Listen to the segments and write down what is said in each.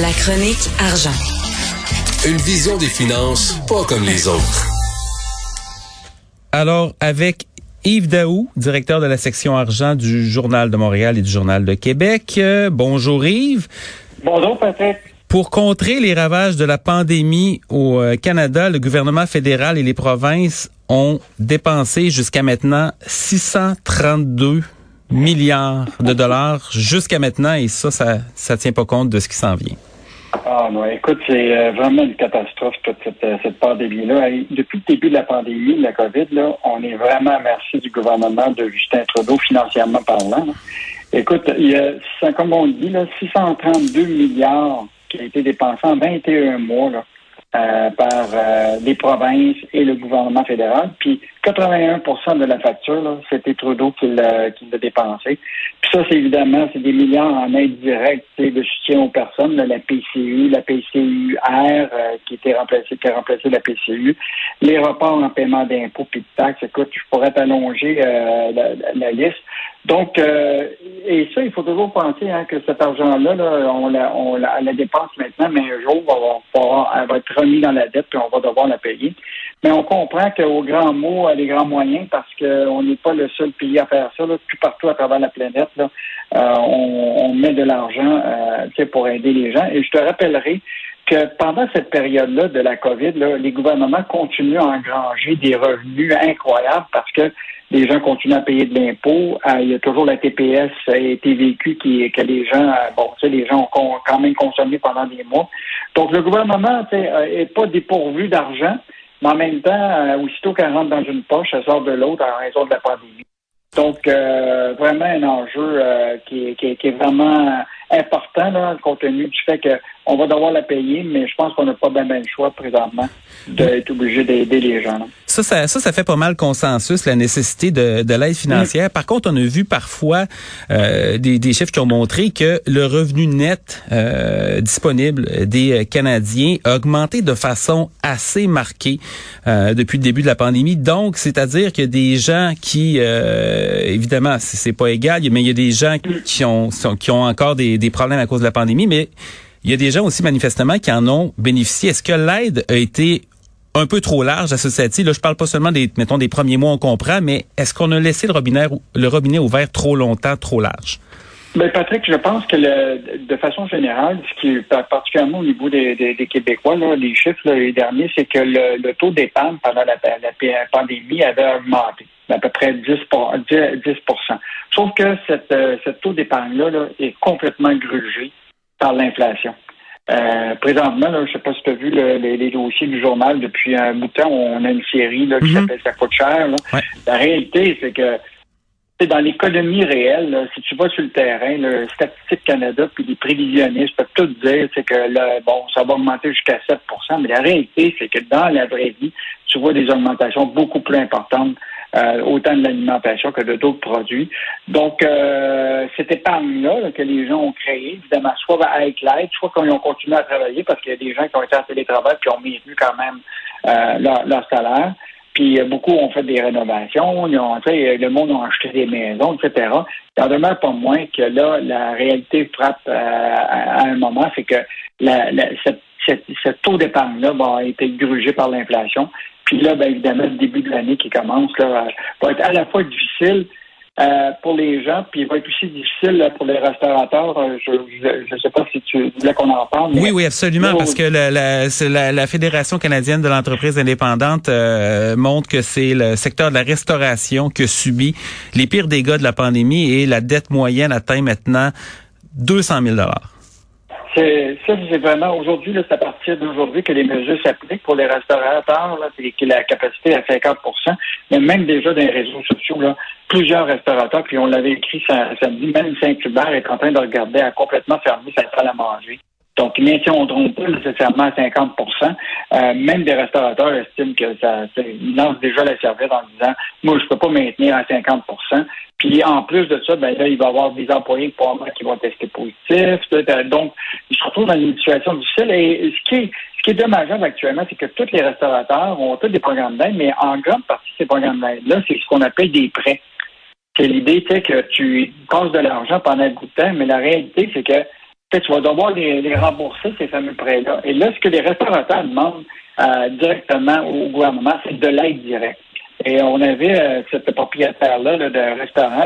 La chronique argent. Une vision des finances pas comme les autres. Alors, avec Yves Daou, directeur de la section argent du Journal de Montréal et du Journal de Québec. Euh, bonjour Yves. Bonjour Patrick. Pour contrer les ravages de la pandémie au euh, Canada, le gouvernement fédéral et les provinces ont dépensé jusqu'à maintenant 632 milliards de dollars jusqu'à maintenant et ça, ça, ça tient pas compte de ce qui s'en vient. Ah non, écoute, c'est euh, vraiment une catastrophe toute cette, euh, cette pandémie-là. Depuis le début de la pandémie, de la COVID, là, on est vraiment à merci du gouvernement de Justin Trudeau financièrement parlant. Écoute, il y a, comme on dit, là, 632 milliards qui ont été dépensés en 21 mois là, euh, par euh, les provinces et le gouvernement fédéral. Puis 81% de la facture, c'était Trudeau qui l'a, qui l'a dépensé. Puis ça, c'est évidemment, c'est des milliards en aide directe de soutien aux personnes, la PCU, la PCUR euh, qui était remplacée, qui a remplacé la PCU, les reports en paiement d'impôts puis de taxes. Écoute, je pourrais t'allonger la, la, liste. Donc, euh, et ça, il faut toujours penser hein, que cet argent-là, on, la, on la, dépense maintenant, mais un jour, on va, elle va être remis dans la dette, puis on va devoir la payer. Mais on comprend qu'au grand mot, les grands moyens, parce qu'on n'est pas le seul pays à faire ça, là, tout partout à travers la planète, là, euh, on, on, met de l'argent euh, pour aider les gens. Et je te rappellerai que pendant cette période-là de la COVID, là, les gouvernements continuent à engranger des revenus incroyables parce que les gens continuent à payer de l'impôt. Euh, il y a toujours la TPS et TVQ qui que les gens, euh, bon, tu sais, les gens ont quand même consommé pendant des mois. Donc le gouvernement euh, est pas dépourvu d'argent, mais en même temps, aussitôt qu'elle rentre dans une poche, elle sort de l'autre en raison de la pandémie. Donc vraiment un enjeu qui, est vraiment important là, compte tenu du fait qu'on va devoir la payer, mais je pense qu'on n'a pas bien le choix présentement d'être obligé d'aider les gens. Ça, ça, ça, ça fait pas mal consensus, la nécessité de, de l'aide financière. Par contre, on a vu parfois euh, des, des, chiffres qui ont montré que le revenu net euh, disponible des Canadiens a augmenté de façon assez marquée euh, depuis le début de la pandémie. Donc, c'est-à-dire a des gens qui, euh, évidemment, c'est pas égal, mais il y a des gens qui ont, qui ont encore des, des problèmes à cause de la pandémie, mais il y a des gens aussi manifestement qui en ont bénéficié. Est-ce que l'aide a été un peu trop large à ce stade Là, je parle pas seulement des, mettons, des premiers mois, on comprend, mais est-ce qu'on a laissé le robinet, le ouvert trop longtemps, trop large? Ben Patrick, je pense que de façon générale, ce qui particulièrement au niveau des, Québécois, les chiffres les derniers, c'est que le, taux d'épargne pendant la, pandémie avait augmenté d'à peu près 10, 10, Sauf que euh, ce taux d'épargne-là là, est complètement grugé par l'inflation. Euh, présentement, je ne sais pas si tu as vu les, dossiers du journal depuis un bout de temps, on a une série là, qui mhm. s'appelle Ça coûte cher. La réalité, c'est que dans l'économie réelle, si tu vas sur le terrain, le Statistique Canada puis les prévisionnistes peuvent tout dire c'est que là, bon, ça va augmenter jusqu'à 7% mais la réalité, c'est que dans la vraie vie, tu vois des augmentations beaucoup plus importantes euh, autant de l'alimentation que de d'autres produits. Donc, euh, cette épargne-là que les gens ont créée, évidemment, soit avec l'aide, soit quand ils ont continué à travailler parce qu'il y a des gens qui ont été en télétravail qui ont maintenu quand même euh, leur, leur, salaire. Puis beaucoup ont fait des rénovations, ils ont, le monde a acheté des maisons, etc. Il en demeure pas moins que là, la réalité frappe à, un moment, c'est que la, la, cette, ce taux d'épargne-là va être grugé par l'inflation. Puis là, bien évidemment, le début de l'année qui commence là, va être à la fois difficile euh, pour les gens, puis il va être aussi difficile pour les restaurateurs. Euh, je ne sais pas si tu voulais qu'on en parle. Oui, oui, absolument, parce que la, la, la, Fédération canadienne de l'entreprise indépendante euh, montre que c'est le secteur de la restauration qui a subi les pires dégâts de la pandémie et la dette moyenne atteint maintenant 200 000 c'est, ça, c'est vraiment aujourd'hui, c'est à partir d'aujourd'hui que les mesures s'appliquent pour les restaurateurs, là, c'est la capacité à 50% mais même déjà dans les réseaux sociaux, là, plusieurs restaurateurs, puis on l'avait écrit samedi, même Saint-Hubert est en train de regarder à complètement fermer sa salle à manger. Donc, même si on ne trompe pas nécessairement à 50% euh, même des restaurateurs estiment que ça, ils lancent déjà la serviette en disant, moi, je peux pas maintenir à 50% Puis, en plus de ça, ben là, il va y avoir des employés qui vont tester positif. Donc, ils se retrouvent dans une situation difficile. Et ce qui est, ce qui est dommageable actuellement, c'est que tous les restaurateurs ont tous des programmes d'aide, mais en grande partie, ces programmes d'aide-là, c'est ce qu'on appelle des prêts. C'est l'idée, sais, que tu passes de l'argent pendant un bout de temps, mais la réalité, c'est que tu vas devoir les, rembourser, ces fameux prêts-là. Et là, ce que les restaurateurs demandent euh, directement au gouvernement, c'est de l'aide directe. Et on avait euh, cette propriétaire-là là, de restaurant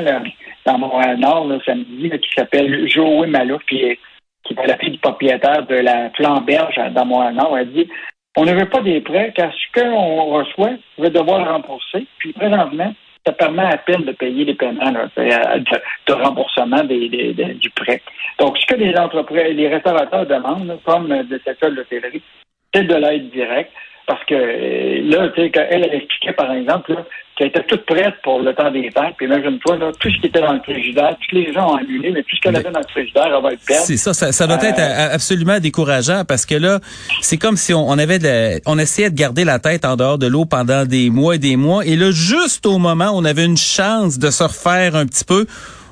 dans Montréal-Nord samedi qui s'appelle Joey Malouf, qui qui est la fille du propriétaire de la Flamberge dans Montréal-Nord. Elle dit on ne veut pas des prêts car ce qu'on reçoit, on va devoir rembourser. Puis présentement, ça permet à peine de payer les paiements de, remboursement du prêt. Donc, ce que les entreprises, les restaurateurs demandent, comme de cette de l'hôtellerie, c'est de l'aide directe. Parce que euh, là, tu sais, elle, elle expliquait, par exemple, qu'elle était toute prête pour le temps des fêtes. Puis imagine-toi, là, tout ce qui était dans le frigidaire, tous les gens ont annulé, mais tout ce qu'elle avait dans le frigidaire, elle va être perdre. C'est ça, ça, doit être euh, absolument décourageant parce que là, c'est comme si on, avait de on essayait de garder la tête en dehors de l'eau pendant des mois et des mois. Et là, juste au moment où on avait une chance de se refaire un petit peu,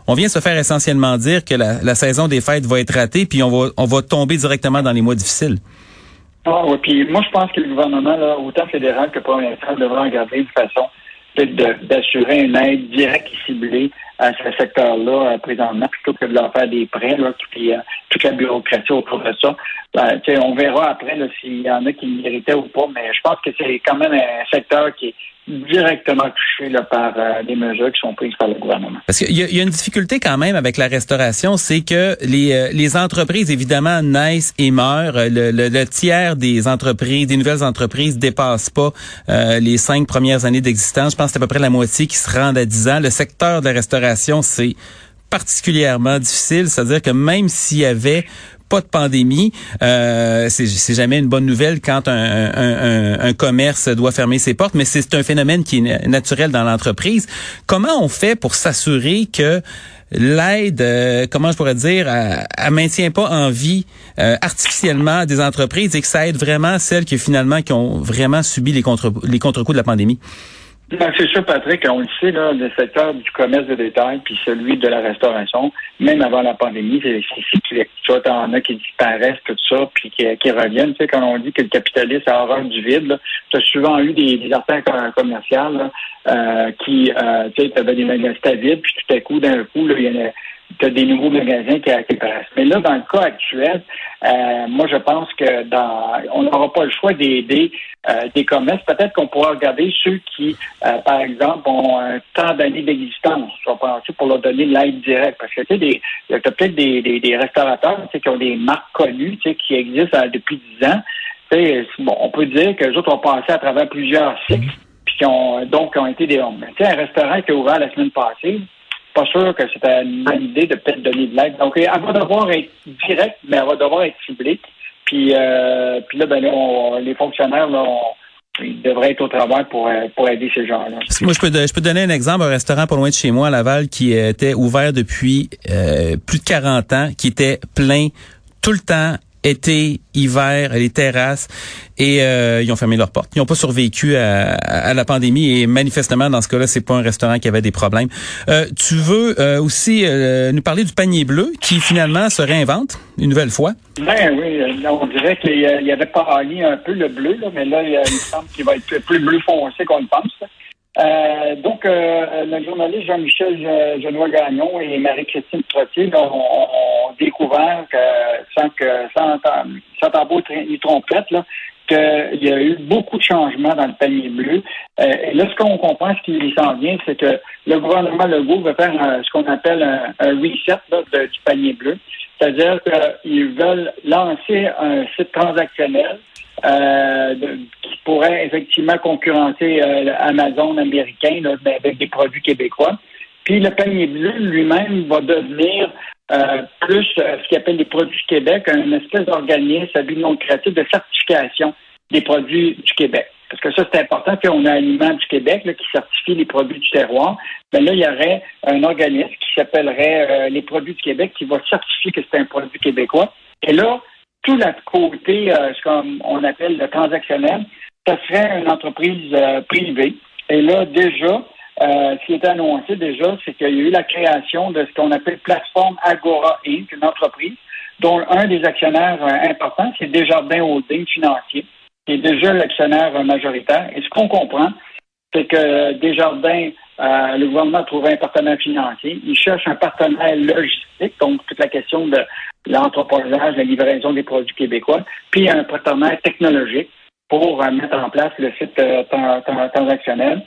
on vient se faire essentiellement dire que la, la saison des fêtes va être ratée, puis on va, on va tomber directement dans les mois difficiles. Ah oui, puis moi je pense que le gouvernement, là, autant fédéral que provincial, devrait regarder une façon d'assurer une aide directe et ciblée à ce secteur-là euh, présentement, plutôt que de leur faire des prêts, là, puis euh, toute la bureaucratie autour de ça. Ben, on verra après s'il y en a qui méritaient ou pas, mais je pense que c'est quand même un secteur qui est directement touché là, par euh, des mesures qui sont prises par le gouvernement. Parce qu'il y, y, a une difficulté quand même avec la restauration, c'est que les, euh, les entreprises, évidemment, naissent et meurent. Le, le, tiers des entreprises, des nouvelles entreprises, dépassent pas euh, les cinq premières années d'existence. Je pense que c'est à peu près la moitié qui se rendent à 10 ans. Le secteur de la restauration, c'est particulièrement difficile, c'est-à-dire que même s'il y avait pas de pandémie. Euh, c'est jamais une bonne nouvelle quand un, commerce doit fermer ses portes, mais c'est un phénomène qui est naturel dans l'entreprise. Comment on fait pour s'assurer que l'aide, euh, comment je pourrais dire, elle, maintient pas en vie euh, artificiellement des entreprises et que ça aide vraiment celles qui finalement qui ont vraiment subi les contre les contre-coups de la pandémie? Ben, c'est sûr, Patrick, on le sait, là, le secteur du commerce de détail puis celui de la restauration, même avant la pandémie, c'est cyclique. Tu vois, t'en as qui disparaissent, tout ça, puis qui, qui reviennent. Tu sais, quand on dit que le capitalisme a horreur du vide, tu as souvent eu des, des artères commerciales euh, qui, euh, tu sais, tu avais des magasins vides, puis tout à coup, d'un coup, là, il y en a tu as des nouveaux magasins qui, apparaissent. Mais là, dans le cas actuel, euh, moi, je pense que dans, on n'aura pas le choix d'aider euh, des commerces. Peut-être qu'on pourra regarder ceux qui, euh, par exemple, ont un temps d'années d'existence. Vais penser pour leur donner l'aide directe. Parce que tu sais, y a peut-être des, des, des, restaurateurs qui ont des marques connues qui existent depuis dix ans. Tu sais, bon, on peut dire que les autres ont passé à travers plusieurs cycles, puis qui ont donc qui ont été des. Tu sais, un restaurant qui a ouvert la semaine passée, pas sûr que c'était une bonne idée de peut-être donner de l'aide. Donc, elle va devoir être directe, mais elle va devoir être ciblée. Puis, euh, puis là, ben, les fonctionnaires, là, devraient être au travail pour, euh, pour aider ces gens-là. Moi, je peux, je peux donner un exemple, un restaurant pas loin de chez moi, à Laval, qui était ouvert depuis euh, plus de 40 ans, qui était plein tout le temps, été, hiver, les terrasses, et euh, ils ont fermé leurs portes. Ils n'ont pas survécu à, la pandémie et manifestement dans ce cas-là, c'est pas un restaurant qui avait des problèmes. Euh, tu veux euh, aussi nous parler du panier bleu qui finalement se réinvente une nouvelle fois? Ben oui, on dirait qu'il y avait paralysé un peu le bleu, là, mais là, il, me semble qu'il va être plus bleu foncé qu'on le pense. Euh, donc, euh, le journaliste Jean-Michel Genois Gagnon et Marie-Christine Trottier ont, découvert que sans que sans, sans tambour ni trompette, là, qu'il y a eu beaucoup de changements dans le panier bleu. Euh, et là, ce qu'on comprend, ce qui s'en vient, c'est que le gouvernement Legault va faire ce qu'on appelle un, reset du panier bleu. C'est-à-dire qu'ils veulent lancer un site transactionnel euh, pourrait effectivement concurrencer euh, Amazon américain avec des produits québécois. Puis le panier bleu lui-même va devenir euh, plus ce qu'il appelle les produits du Québec, un espèce d'organisme à but non lucratif de certification des produits du Québec. Parce que ça, c'est important. qu'on a Aliment du Québec qui certifie les produits du terroir. Mais là, il y aurait un organisme qui s'appellerait les produits du Québec qui va certifier que c'est un produit québécois. Et là, tout le côté, euh, ce qu'on appelle le transactionnel, ça serait une entreprise euh, privée. Et là, déjà, euh, ce qui est annoncé déjà, c'est qu'il y a eu la création de ce qu'on appelle plateforme Agora Inc., une entreprise dont un des actionnaires importants, c'est Desjardins Holding Financier, qui est déjà l'actionnaire majoritaire. Et ce qu'on comprend, c'est que Desjardins, euh, le gouvernement a trouvé un partenaire financier. Il cherche un partenaire logistique, donc toute la question de l'entreposage, la livraison des produits québécois, puis un partenaire technologique pour euh, mettre en place le site euh, transactionnel.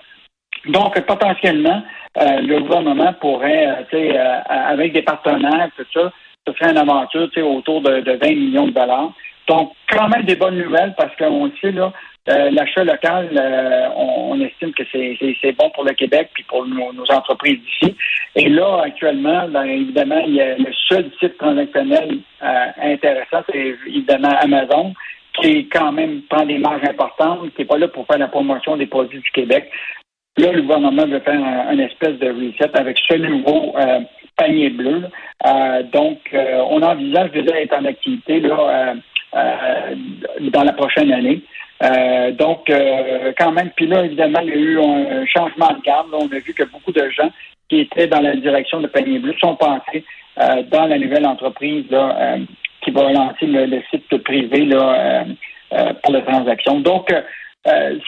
Donc, potentiellement, le gouvernement pourrait, avec des partenaires, tout ça, se faire une aventure autour de, de 20 millions de dollars. Donc, quand même des bonnes nouvelles parce qu'on sait, là, euh, l'achat local, euh, on, estime que c'est bon pour le Québec puis pour nos, entreprises d'ici. Et là, actuellement, ben, évidemment, il y a le seul site transactionnel euh, intéressant, c'est évidemment Amazon, qui quand même prend des marges importantes, qui n'est pas là pour faire la promotion des produits du Québec. Là, le gouvernement veut faire un, espèce de reset avec ce nouveau panier bleu. donc, on envisage déjà être en activité là, dans la prochaine année. Euh, donc, euh, quand même, puis là, évidemment, il y a eu un changement de garde. on a vu que beaucoup de gens qui étaient dans la direction de Panier Bleu sont passés euh, dans la nouvelle entreprise là, qui va lancer le, site privé là, pour la transaction. Donc,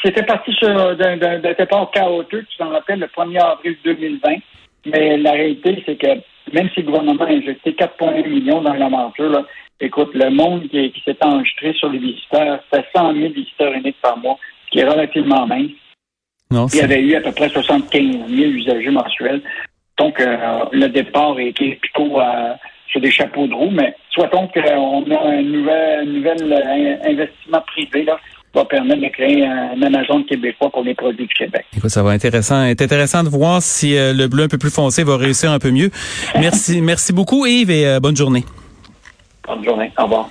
c'était parti d'un départ chaotique, tu t'en rappelles, le 1er avril 2020. Mais la réalité, c'est que même si le gouvernement a injecté 4,1 millions dans l'aventure, Écoute, le monde qui, s'est enregistré sur les visiteurs, c'était 100 000 visiteurs uniques par mois, ce qui est relativement mince. Non, Il y avait eu à peu près 75 000 usagers mensuels. Donc, euh, le départ est plutôt euh, sur des chapeaux de roue, mais souhaitons qu'on a un nouvel, nouvel euh, investissement privé là, qui va permettre de créer un Amazon québécois pour les produits du Québec. Écoute, ça va être intéressant, être intéressant de voir si le bleu un peu plus foncé va réussir un peu mieux. Merci, merci beaucoup Yves et bonne journée. Bonne journée. Au revoir.